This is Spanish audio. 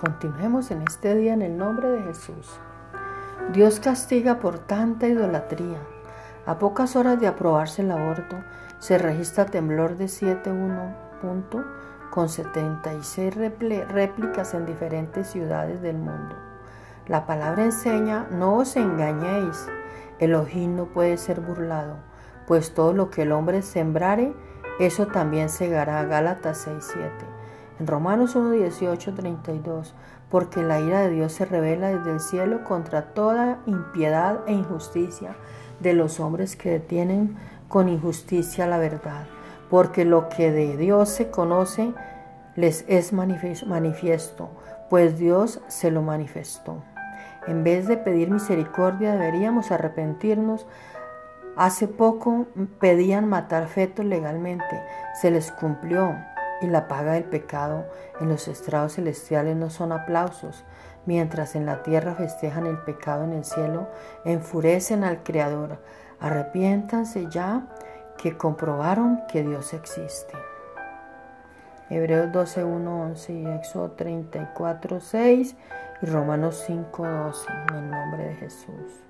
Continuemos en este día en el nombre de Jesús. Dios castiga por tanta idolatría. A pocas horas de aprobarse el aborto, se registra temblor de 7.1 punto con 76 réplicas en diferentes ciudades del mundo. La palabra enseña, no os engañéis, el ojín no puede ser burlado, pues todo lo que el hombre sembrare, eso también segará. Gálatas 6.7. En Romanos 1, 18, 32, porque la ira de Dios se revela desde el cielo contra toda impiedad e injusticia de los hombres que detienen con injusticia la verdad, porque lo que de Dios se conoce les es manifiesto, pues Dios se lo manifestó. En vez de pedir misericordia deberíamos arrepentirnos. Hace poco pedían matar fetos legalmente, se les cumplió, y la paga del pecado en los estrados celestiales no son aplausos, mientras en la tierra festejan el pecado en el cielo, enfurecen al Creador. Arrepiéntanse ya que comprobaron que Dios existe. Hebreos 12, 1, 11 y Éxodo 34, 6 y Romanos 5, 12, en el nombre de Jesús.